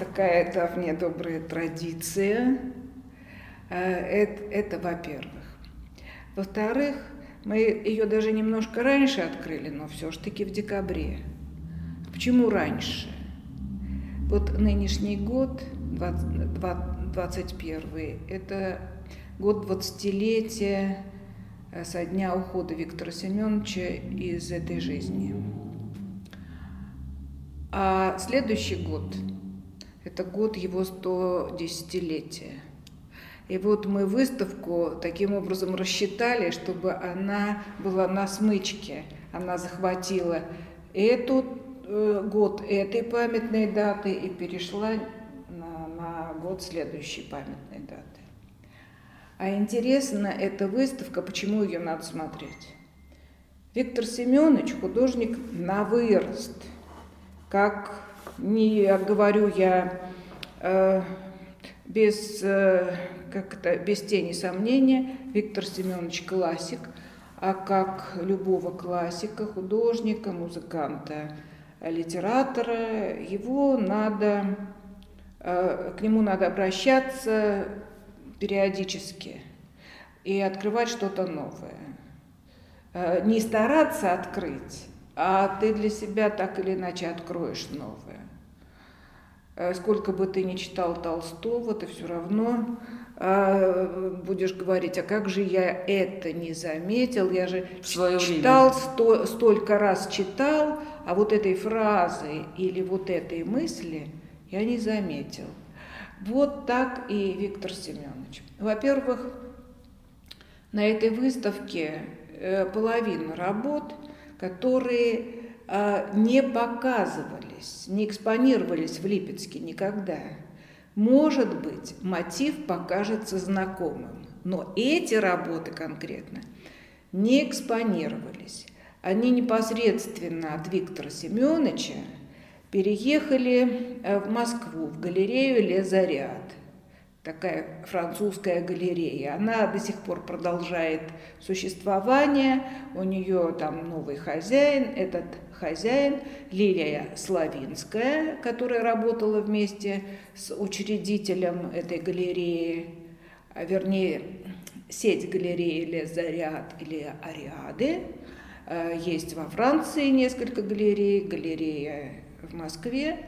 такая давняя добрая традиция. Это, это во-первых. Во-вторых, мы ее даже немножко раньше открыли, но все-таки в декабре. Почему раньше? Вот нынешний год, 2021, это год 20-летия э, со дня ухода Виктора Семеновича из этой жизни. А следующий год – это год его 110-летия. И вот мы выставку таким образом рассчитали, чтобы она была на смычке. Она захватила эту э, год этой памятной даты и перешла на, на год следующей памятной даты. А интересна эта выставка, почему ее надо смотреть? Виктор Семенович художник на вырост – как не говорю я э, без, э, как это, без тени сомнения, Виктор Семенович классик, а как любого классика, художника, музыканта, литератора, его надо, э, к нему надо обращаться периодически и открывать что-то новое. Э, не стараться открыть, а ты для себя так или иначе откроешь новое. Э, сколько бы ты ни читал Толстого, ты все равно э, будешь говорить, а как же я это не заметил, я же свое читал, сто, столько раз читал, а вот этой фразы или вот этой мысли я не заметил. Вот так и Виктор Семенович. Во-первых, на этой выставке э, половина работ – которые а, не показывались, не экспонировались в Липецке никогда. Может быть, мотив покажется знакомым, но эти работы конкретно не экспонировались. Они непосредственно от Виктора Семеновича переехали э, в Москву, в галерею «Лезарят» такая французская галерея. Она до сих пор продолжает существование. У нее там новый хозяин. Этот хозяин Лилия Славинская, которая работала вместе с учредителем этой галереи, а вернее, сеть галереи Лезарят или Ариады. Э, есть во Франции несколько галерей, галерея в Москве.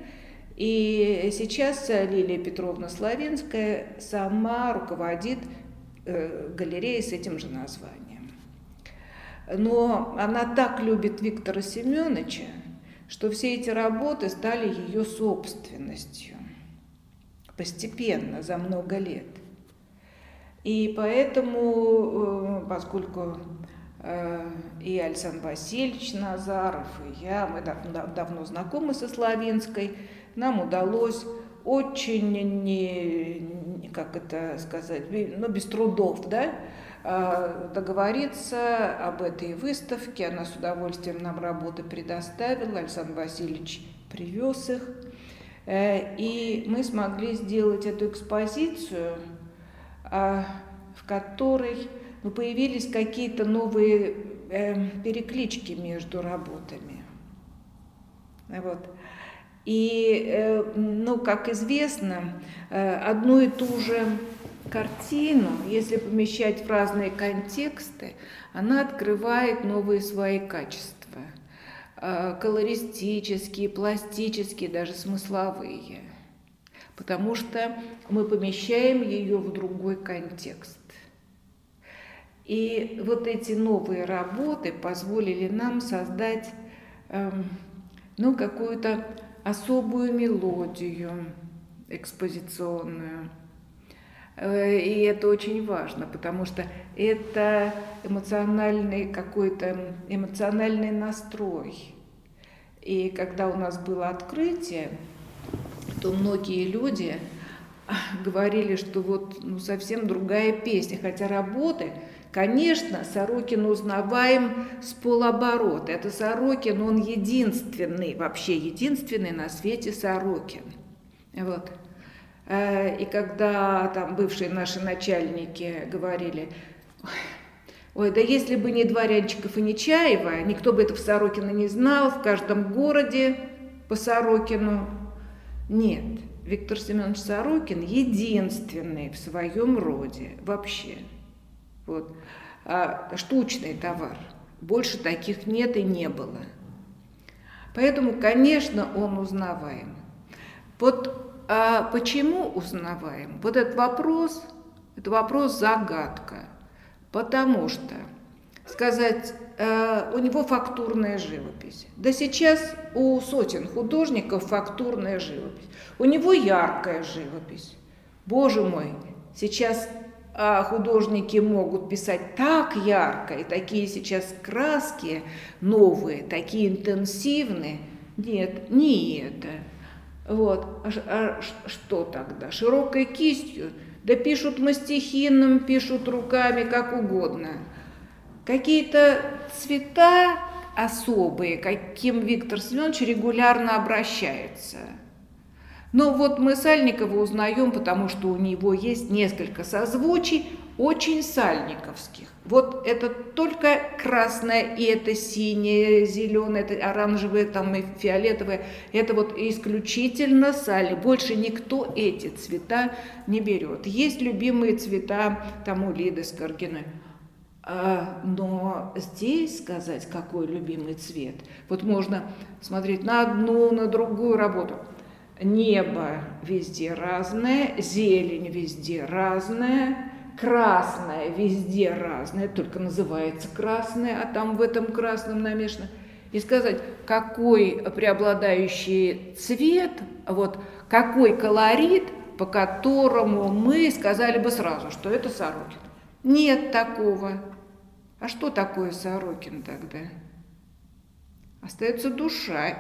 И сейчас Лилия Петровна Славинская сама руководит э, галереей с этим же названием. Но она так любит Виктора Семеновича, что все эти работы стали ее собственностью постепенно, за много лет. И поэтому, э, поскольку и Александр Васильевич Назаров, и я, мы давно знакомы со Славинской, нам удалось очень не, как это сказать, ну, без трудов, да, а, договориться об этой выставке. Она с удовольствием нам работы предоставила, Александр Васильевич привез их. Э, и мы смогли сделать эту экспозицию, в которой ну, появились какие-то новые э, переклички между работами. Вот. И, э, ну, как известно, э, одну и ту же картину, если помещать в разные контексты, она открывает новые свои качества. Э, колористические, пластические, даже смысловые. Потому что мы помещаем ее в другой контекст. И вот эти новые работы позволили нам создать эм, ну, какую-то особую мелодию экспозиционную. Э, и это очень важно, потому что это эмоциональный какой-то эмоциональный настрой. И когда у нас было открытие, то многие люди говорили, что вот ну, совсем другая песня, хотя работы Конечно, Сорокин узнаваем с полоборота. Это Сорокин, он единственный, вообще единственный на свете Сорокин. Вот. Э, и когда там бывшие наши начальники говорили, ой, да если бы не Дворянчиков и не Чаева, никто бы это в Сорокино не знал, в каждом городе по Сорокину. Нет, Виктор Семенович Сорокин единственный в своем роде вообще. Вот. А, штучный товар. Больше таких нет и не было. Поэтому, конечно, он узнаваем. Вот а почему узнаваем? Вот этот вопрос, это вопрос загадка. Потому что сказать, э, у него фактурная живопись. Да сейчас у сотен художников фактурная живопись. У него яркая живопись. Боже мой, сейчас художники могут писать так ярко, и такие сейчас краски новые, такие интенсивные. Нет, не это. Вот. А, а что тогда? Широкой кистью? Да пишут мастихином, пишут руками, как угодно. Какие-то цвета особые, каким Виктор Семенович регулярно обращается – но вот мы Сальникова узнаем, потому что у него есть несколько созвучий, очень сальниковских. Вот это только красное, и это синее, зеленое, это оранжевое, там и фиолетовое. Это вот исключительно сали. Больше никто эти цвета не берет. Есть любимые цвета там у Лиды Скоргиной. А, но здесь сказать, какой любимый цвет, вот можно смотреть на одну, на другую работу – Небо везде разное, зелень везде разная, красное везде разное, только называется красное, а там в этом красном намешано. И сказать, какой преобладающий цвет, вот какой колорит, по которому мы сказали бы сразу, что это Сорокин. Нет такого. А что такое Сорокин тогда? Остается душа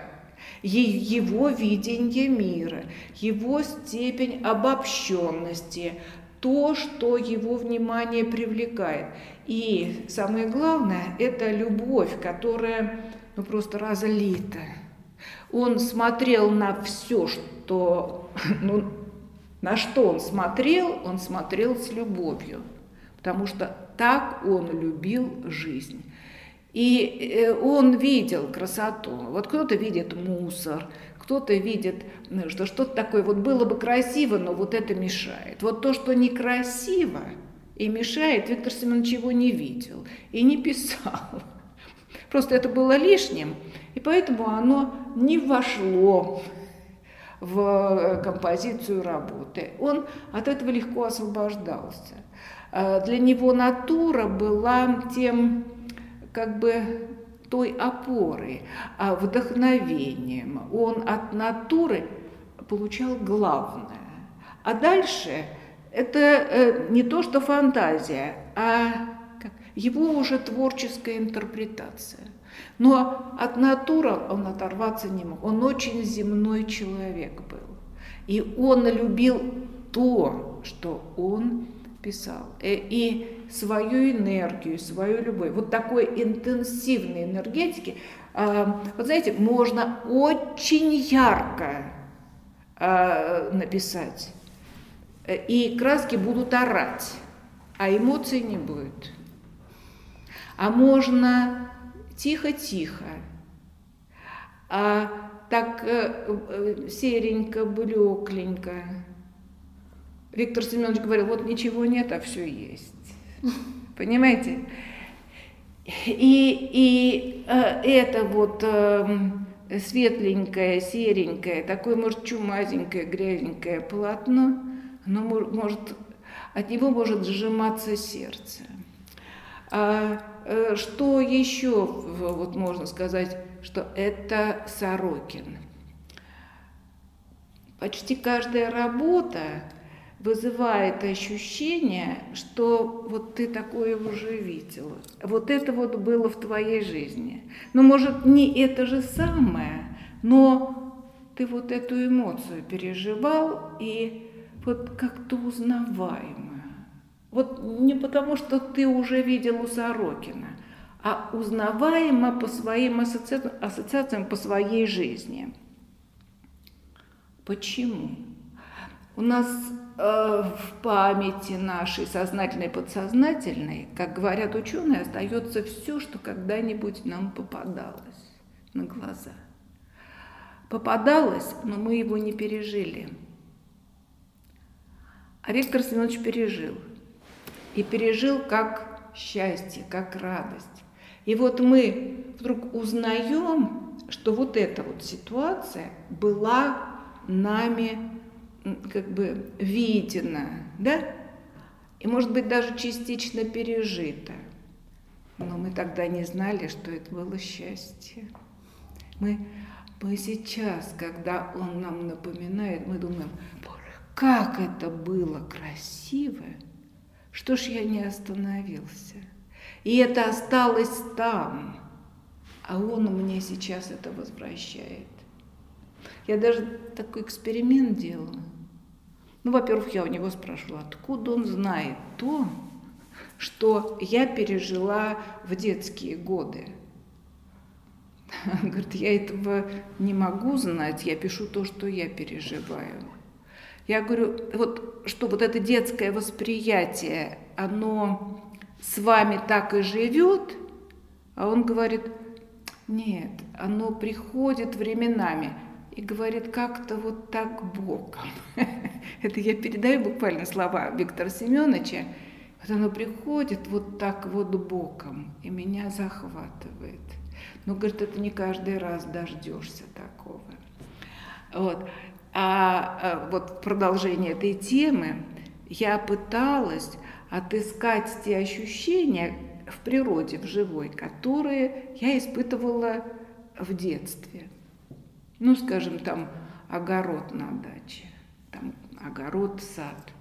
его видение мира, его степень обобщенности, то, что его внимание привлекает. И самое главное, это любовь, которая ну, просто разлита. Он смотрел на все, что, ну, на что он смотрел, он смотрел с любовью, потому что так он любил жизнь. И э, он видел красоту. Вот кто-то видит мусор, кто-то видит, ну, что что-то такое вот было бы красиво, но вот это мешает. Вот то, что некрасиво и мешает, Виктор Семенович его не видел и не писал. Просто это было лишним, и поэтому оно не вошло в э, композицию работы. Он от этого легко освобождался. Э, для него натура была тем как бы той опорой, а вдохновением. Он от натуры получал главное. А дальше это э, не то, что фантазия, а его уже творческая интерпретация. Но от натуры он оторваться не мог. Он очень земной человек был. И он любил то, что он писал. Э, и свою энергию, свою любовь. Вот такой интенсивной энергетики, а, вот знаете, можно очень ярко а, написать, и краски будут орать, а эмоций не будет. А можно тихо-тихо, а так э, э, серенько, блекленько. Виктор Семенович говорил, вот ничего нет, а все есть. Понимаете? И, и э, это вот э, светленькое, серенькое, такое, может, чумазенькое, грязненькое полотно, оно может, от него может сжиматься сердце. А э, что еще вот можно сказать, что это Сорокин? Почти каждая работа вызывает ощущение, что вот ты такое уже видел. Вот это вот было в твоей жизни. Но может не это же самое, но ты вот эту эмоцию переживал и вот как-то узнаваемо. Вот не потому, что ты уже видел у Сорокина, а узнаваемо по своим ассоциациям, ассоциациям по своей жизни. Почему? У нас в памяти нашей, сознательной и подсознательной, как говорят ученые, остается все, что когда-нибудь нам попадалось на глаза. Попадалось, но мы его не пережили. А Виктор Семенович пережил. И пережил как счастье, как радость. И вот мы вдруг узнаем, что вот эта вот ситуация была нами как бы видена, да? И, может быть, даже частично пережита. Но мы тогда не знали, что это было счастье. Мы, мы сейчас, когда он нам напоминает, мы думаем, как это было красиво, что ж я не остановился. И это осталось там, а он мне сейчас это возвращает. Я даже такой эксперимент делала. Ну, во-первых, я у него спрашивала, откуда он знает то, что я пережила в детские годы. Он говорит, я этого не могу знать, я пишу то, что я переживаю. Я говорю, вот что вот это детское восприятие, оно с вами так и живет, а он говорит, нет, оно приходит временами и говорит как-то вот так боком. Это я передаю буквально слова Виктора Семеновича. Вот оно приходит вот так вот боком и меня захватывает. Но, говорит, это не каждый раз дождешься такого. Вот. А, а вот в продолжение этой темы я пыталась отыскать те ощущения в природе, в живой, которые я испытывала в детстве. Ну, скажем, там огород на даче, там огород, сад.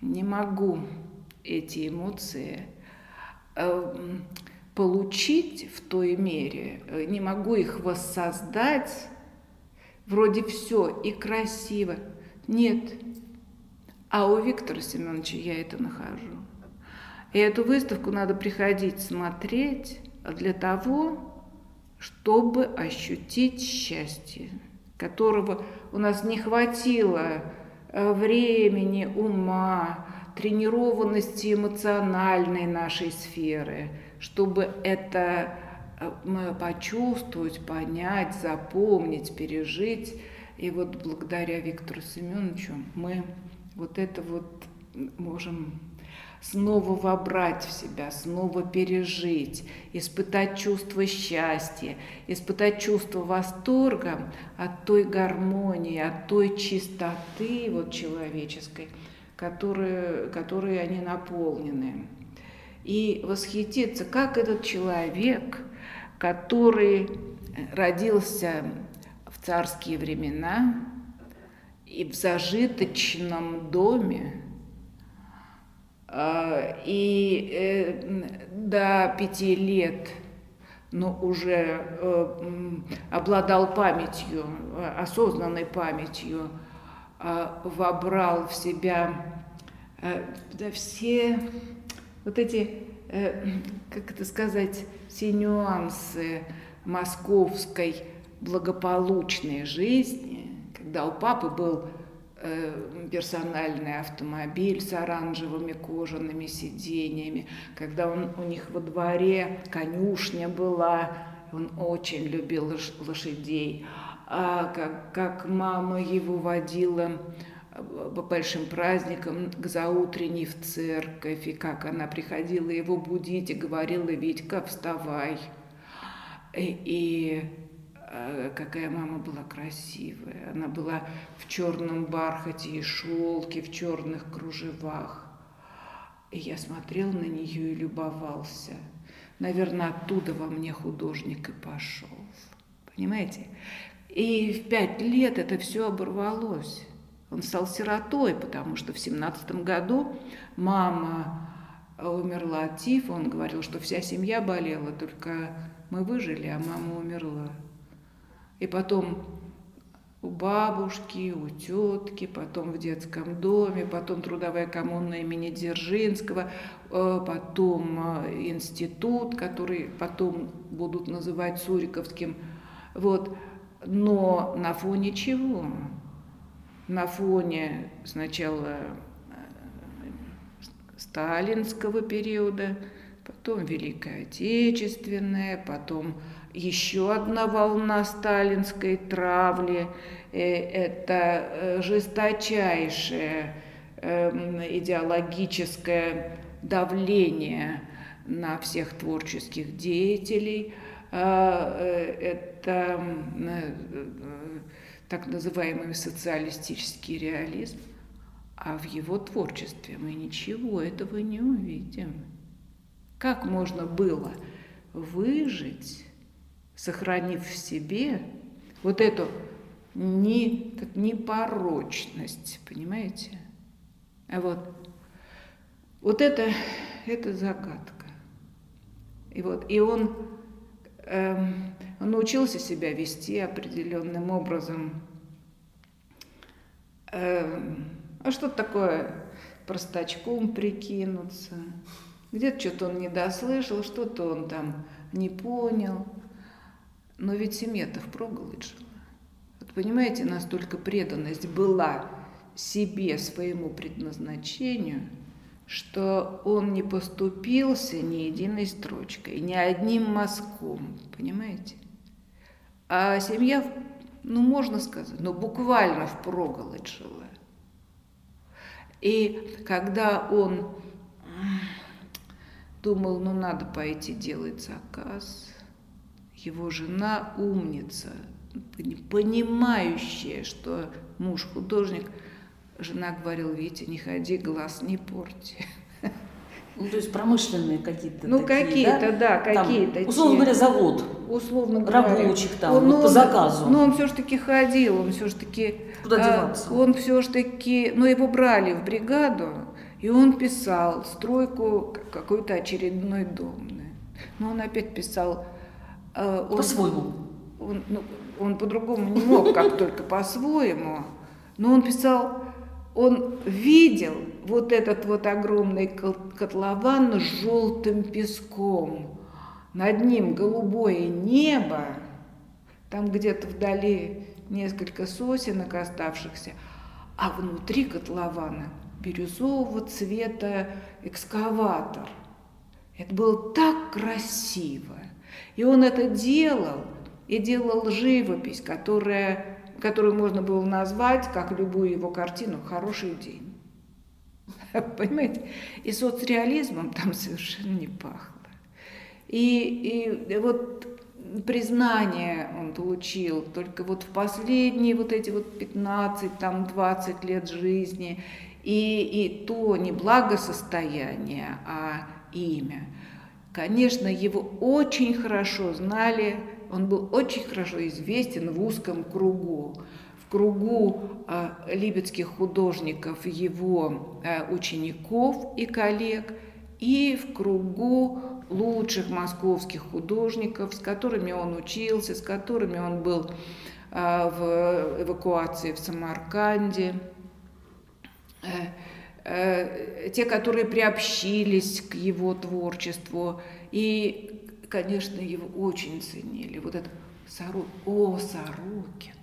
Не могу эти эмоции э, получить в той мере, э, не могу их воссоздать, вроде все и красиво. Нет. А у Виктора Семеновича я это нахожу. И эту выставку надо приходить смотреть для того, чтобы ощутить счастье, которого у нас не хватило э, времени, ума, тренированности эмоциональной нашей сферы, чтобы это э, почувствовать, понять, запомнить, пережить. И вот благодаря Виктору Семеновичу мы вот это вот можем снова вобрать в себя, снова пережить, испытать чувство счастья, испытать чувство восторга от той гармонии, от той чистоты вот человеческой, которой, которой они наполнены. И восхититься, как этот человек, который родился в царские времена и в зажиточном доме, и э, до пяти лет, но уже э, обладал памятью, осознанной памятью, а, вобрал в себя э, все вот эти, как это сказать, все нюансы московской благополучной жизни, когда у папы был Э, персональный автомобиль с оранжевыми кожаными сиденьями, когда он, у них во дворе конюшня была, он очень любил лошадей, а как, как мама его водила э, по большим праздникам к заутренней в церковь, и как она приходила его будить и говорила, Витька, вставай. И, и а, какая мама была красивая. Она была в черном бархате и шелке, в черных кружевах. И я смотрел на нее и любовался. Наверное, оттуда во мне художник и пошел. Понимаете? И в пять лет это все оборвалось. Он стал сиротой, потому что в семнадцатом году мама умерла от тифа. Он говорил, что вся семья болела, только мы выжили, а мама умерла. И потом у бабушки, у тетки, потом в детском доме, потом трудовая коммуна имени Дзержинского, э, потом э, институт, который потом будут называть Суриковским. Вот. Но на фоне чего? На фоне сначала э, сталинского периода, потом Великая Отечественная, потом еще одна волна сталинской травли, это жесточайшее эм, идеологическое давление на всех творческих деятелей. Это так называемый социалистический реализм. А в его творчестве мы ничего этого не увидим. Как можно было выжить, сохранив в себе вот эту не, как непорочность, понимаете? А вот, вот это, это загадка. И вот, и он, эм, он научился себя вести определенным образом. Эм, а что такое простачком прикинуться? Где-то что-то он не дослышал, что-то он там не понял. Но ведь семья-то впроголодь жила. Вот понимаете, настолько преданность была себе, своему предназначению, что он не поступился ни единой строчкой, ни одним мазком, понимаете? А семья, ну, можно сказать, ну, буквально впроголодь жила. И когда он думал, ну надо пойти делать заказ, его жена умница, понимающая, что муж художник, жена говорила, Витя, не ходи, глаз не порти. Ну, то есть промышленные какие-то Ну, какие-то, да, да какие-то. Условно говоря, завод. Условно говоря. Рабочих там, он, вот, по заказу. Но он все-таки ходил, он все-таки... Куда а, деваться? Он все-таки... Ну, его брали в бригаду, и он писал стройку какой-то очередной дом. Но он опять писал... Э, по-своему. Он, ну, он по-другому не мог, как только по-своему. Но он писал он видел вот этот вот огромный котлован с желтым песком. Над ним голубое небо, там где-то вдали несколько сосенок оставшихся, а внутри котлована бирюзового цвета экскаватор. Это было так красиво. И он это делал, и делал живопись, которая которую можно было назвать, как любую его картину, «Хороший день». Понимаете? И соцреализмом там совершенно не пахло. И, и вот признание он получил только вот в последние вот эти вот 15, там 20 лет жизни, и, и то не благосостояние, а имя. Конечно, его очень хорошо знали он был очень хорошо известен в узком кругу, в кругу э, липецких художников, его э, учеников и коллег, и в кругу лучших московских художников, с которыми он учился, с которыми он был э, в эвакуации в Самарканде. Те, которые приобщились к его творчеству. И конечно, его очень ценили. Вот это Сорок... О, Сорокин.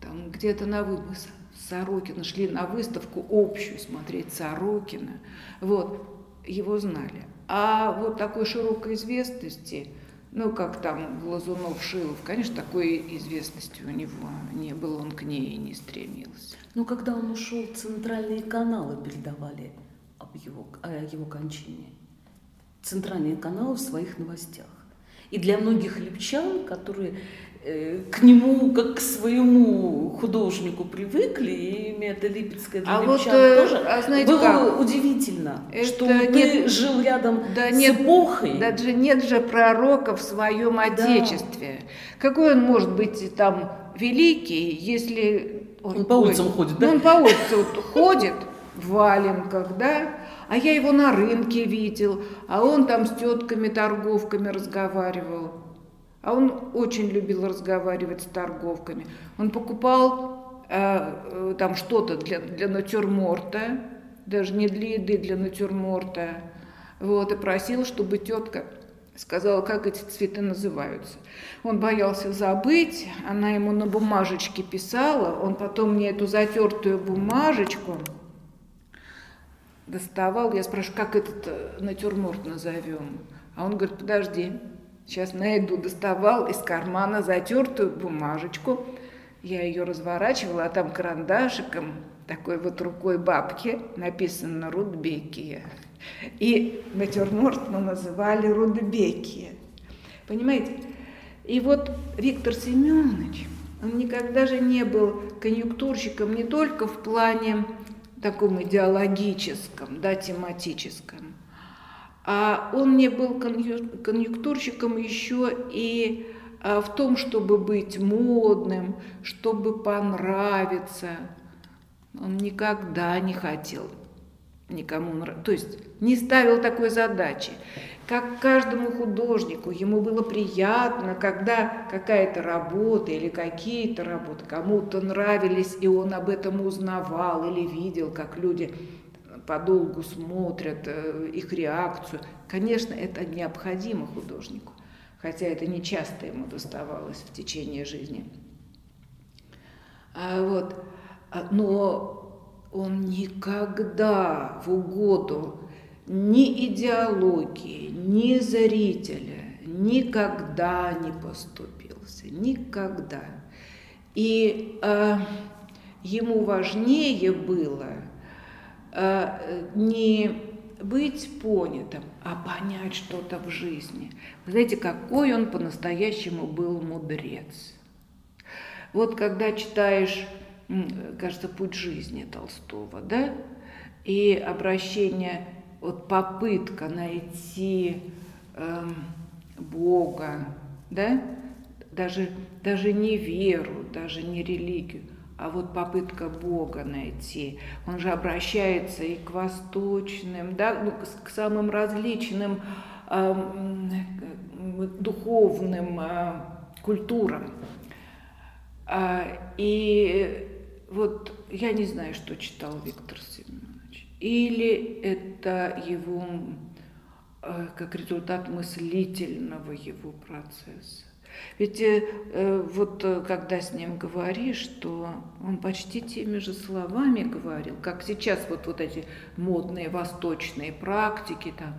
Там где-то на выпуск Сорокина шли на выставку общую смотреть Сорокина. Вот, его знали. А вот такой широкой известности, ну, как там Глазунов, Шилов, конечно, такой известности у него не было, он к ней не стремился. Ну, когда он ушел, центральные каналы передавали об его, о его кончине центральные каналы в своих новостях. И для многих липчан, которые к нему как к своему художнику привыкли, и имя это Липецкое для а вот, э, тоже, а знаете было как? удивительно, это что нет, ты жил рядом да с нет, эпохой. Даже нет же пророка в своем отечестве. Да. Какой он может быть там великий, если он, он по улицам ходит, да? Ну, он по улицам ходит в валенках, да, а я его на рынке видел, а он там с тетками, торговками разговаривал. А он очень любил разговаривать с торговками. Он покупал э, э, там что-то для, для натюрморта, даже не для еды, для натюрморта. Вот, и просил, чтобы тетка сказала, как эти цветы называются. Он боялся забыть, она ему на бумажечке писала, он потом мне эту затертую бумажечку доставал, я спрашиваю, как этот э, натюрморт назовем? А он говорит, подожди, сейчас найду. Доставал из кармана затертую бумажечку, Я ее разворачивала, а там карандашиком, такой вот рукой бабки, написано «Рудбекия». И натюрморт мы называли «Рудбекия». Понимаете? И вот Виктор Семенович, он никогда же не был конъюнктурщиком не только в плане таком идеологическом, да, тематическом, а он не был конъюнктурщиком еще и а, в том, чтобы быть модным, чтобы понравиться. Он никогда не хотел никому нравиться, то есть не ставил такой задачи как каждому художнику, ему было приятно, когда какая-то работа или какие-то работы кому-то нравились, и он об этом узнавал или видел, как люди подолгу смотрят э, их реакцию. Конечно, это необходимо художнику, хотя это не часто ему доставалось в течение жизни. А вот, а, но он никогда в угоду ни идеологии, ни зрителя никогда не поступился, никогда. И э, ему важнее было не быть понятым, а понять что-то в жизни. Вы знаете, какой он по-настоящему был мудрец. Вот когда читаешь, кажется, «Путь жизни» Толстого, да, и обращение вот попытка найти эм, Бога, да, даже, даже не веру, даже не религию, а вот попытка Бога найти. Он же обращается и к восточным, да, ну, к самым различным э, духовным э, культурам. А, и вот я не знаю, что читал Виктор Семенович или это его э, как результат мыслительного его процесса. Ведь э, э вот э, когда с ним говоришь, то он почти теми же словами говорил, как сейчас вот, вот эти модные восточные практики там,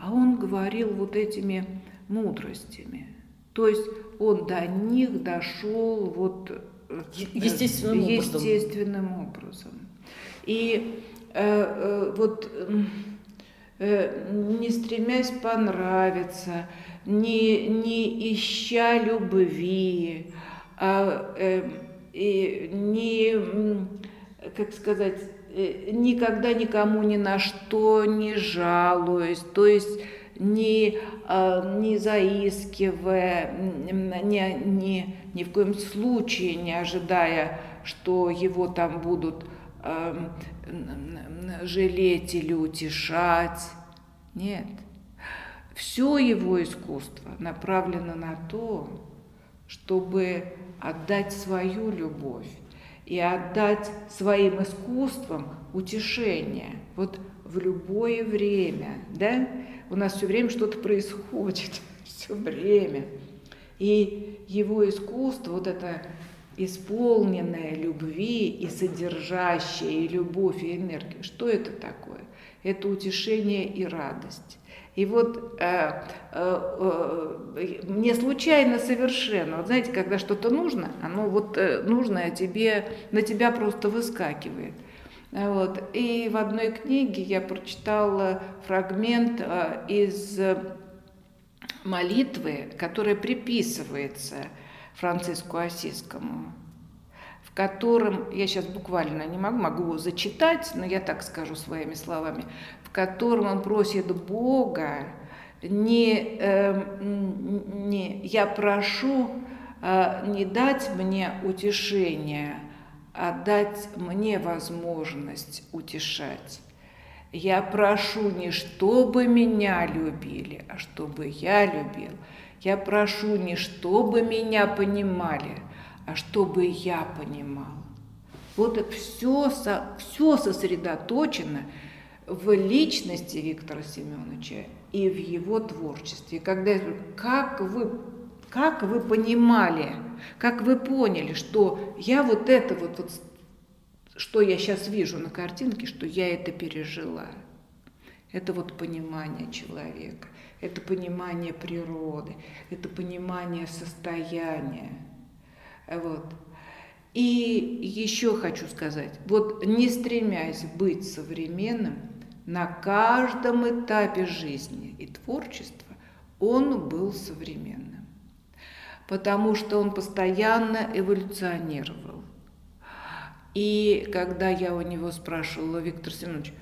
а он говорил вот этими мудростями. То есть он до них дошел вот естественным, естественным образом. образом. И Э, э, вот э, не стремясь понравиться, не, не ища любви, а, и не, как сказать, никогда никому ни на что не жалуюсь, то есть не, не заискивая, ни, ни, ни в коем случае не ожидая, что его там будут жалеть или утешать. Нет. Все его искусство направлено на то, чтобы отдать свою любовь и отдать своим искусствам утешение. Вот в любое время, да, у нас все время что-то происходит, все время. И его искусство, вот это исполненная любви и содержащая и любовь, и энергию. Что это такое? Это утешение и радость. И вот э, э, э, мне случайно совершенно, вот знаете, когда что-то нужно, оно вот э, нужное тебе, на тебя просто выскакивает. Вот. И в одной книге я прочитала фрагмент э, из молитвы, которая приписывается Франциску Осискому, в котором, я сейчас буквально не могу, могу его зачитать, но я так скажу своими словами, в котором он просит Бога, не, э, не я прошу э, не дать мне утешения, а дать мне возможность утешать. Я прошу не чтобы меня любили, а чтобы я любил. Я прошу не чтобы меня понимали, а чтобы я понимал. Вот все, все сосредоточено в личности Виктора Семеновича и в его творчестве. Когда как вы, как вы понимали, как вы поняли, что я вот это вот, вот, что я сейчас вижу на картинке, что я это пережила. Это вот понимание человека это понимание природы, это понимание состояния. Вот. И еще хочу сказать, вот не стремясь быть современным, на каждом этапе жизни и творчества он был современным, потому что он постоянно эволюционировал. И когда я у него спрашивала, Виктор Семенович,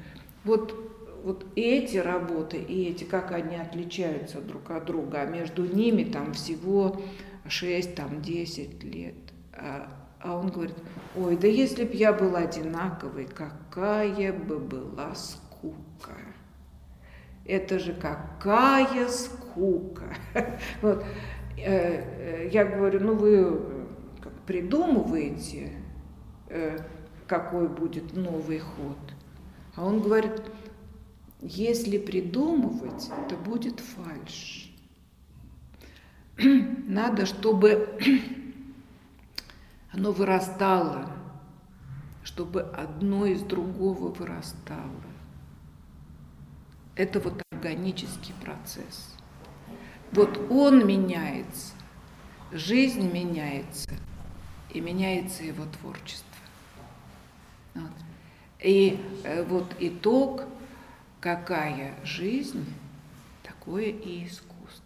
вот, вот эти работы и эти, как они отличаются друг от друга, а между ними там всего 6, там 10 лет. А, а он говорит, ой, да если б я был одинаковый, какая бы была скука скука. Это же какая скука. Вот. Э, э, я говорю, ну вы э, придумываете, какой будет новый ход. А он говорит, если придумывать, то будет фальш. Надо, чтобы оно вырастало, чтобы одно из другого вырастало. Это вот органический процесс. Вот он меняется, жизнь меняется, и меняется его творчество. Вот. И э, вот итог, какая жизнь, такое и искусство.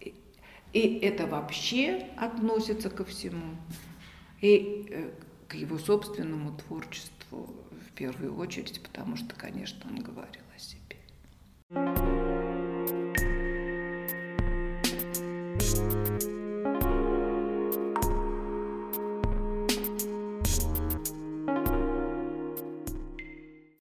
И, и это вообще относится ко всему, и э, к его собственному творчеству в первую очередь, потому что, конечно, он говорил о себе.